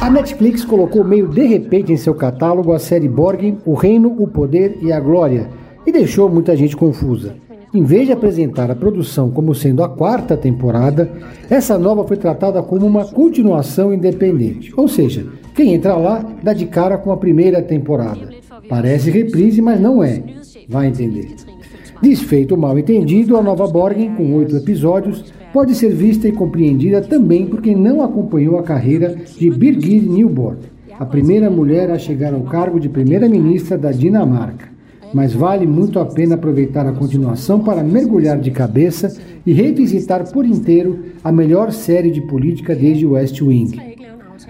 A Netflix colocou meio de repente em seu catálogo a série Borgen, O Reino, o Poder e a Glória e deixou muita gente confusa. Em vez de apresentar a produção como sendo a quarta temporada, essa nova foi tratada como uma continuação independente. Ou seja, quem entra lá dá de cara com a primeira temporada. Parece reprise, mas não é. Vai entender. Desfeito o mal entendido, a nova Borgen, com oito episódios, pode ser vista e compreendida também por quem não acompanhou a carreira de Birgit Newborn, a primeira mulher a chegar ao cargo de primeira-ministra da Dinamarca mas vale muito a pena aproveitar a continuação para mergulhar de cabeça e revisitar por inteiro a melhor série de política desde West Wing.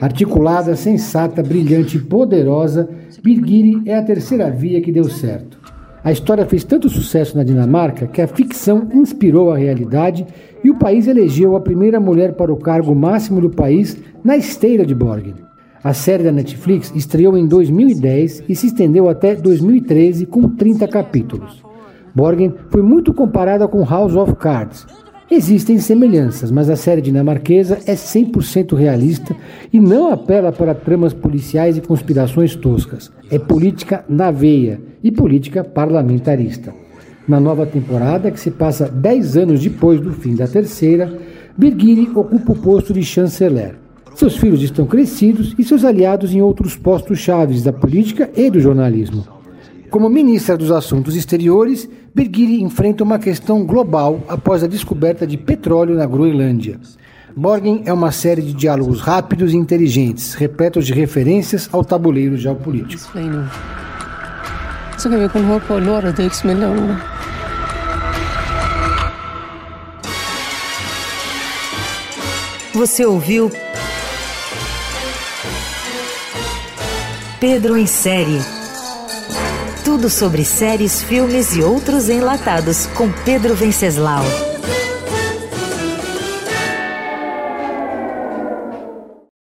Articulada, sensata, brilhante e poderosa, Birgiri é a terceira via que deu certo. A história fez tanto sucesso na Dinamarca que a ficção inspirou a realidade e o país elegeu a primeira mulher para o cargo máximo do país na esteira de Borgen. A série da Netflix estreou em 2010 e se estendeu até 2013 com 30 capítulos. Borgen foi muito comparada com House of Cards. Existem semelhanças, mas a série dinamarquesa é 100% realista e não apela para tramas policiais e conspirações toscas. É política na veia e política parlamentarista. Na nova temporada, que se passa 10 anos depois do fim da terceira, Birgiri ocupa o posto de chanceler. Seus filhos estão crescidos e seus aliados em outros postos chaves da política e do jornalismo. Como ministra dos Assuntos Exteriores, Birgit enfrenta uma questão global após a descoberta de petróleo na Groenlândia. Borgen é uma série de diálogos rápidos e inteligentes, repletos de referências ao tabuleiro geopolítico. Você ouviu Pedro em Série. Tudo sobre séries, filmes e outros enlatados com Pedro Venceslau.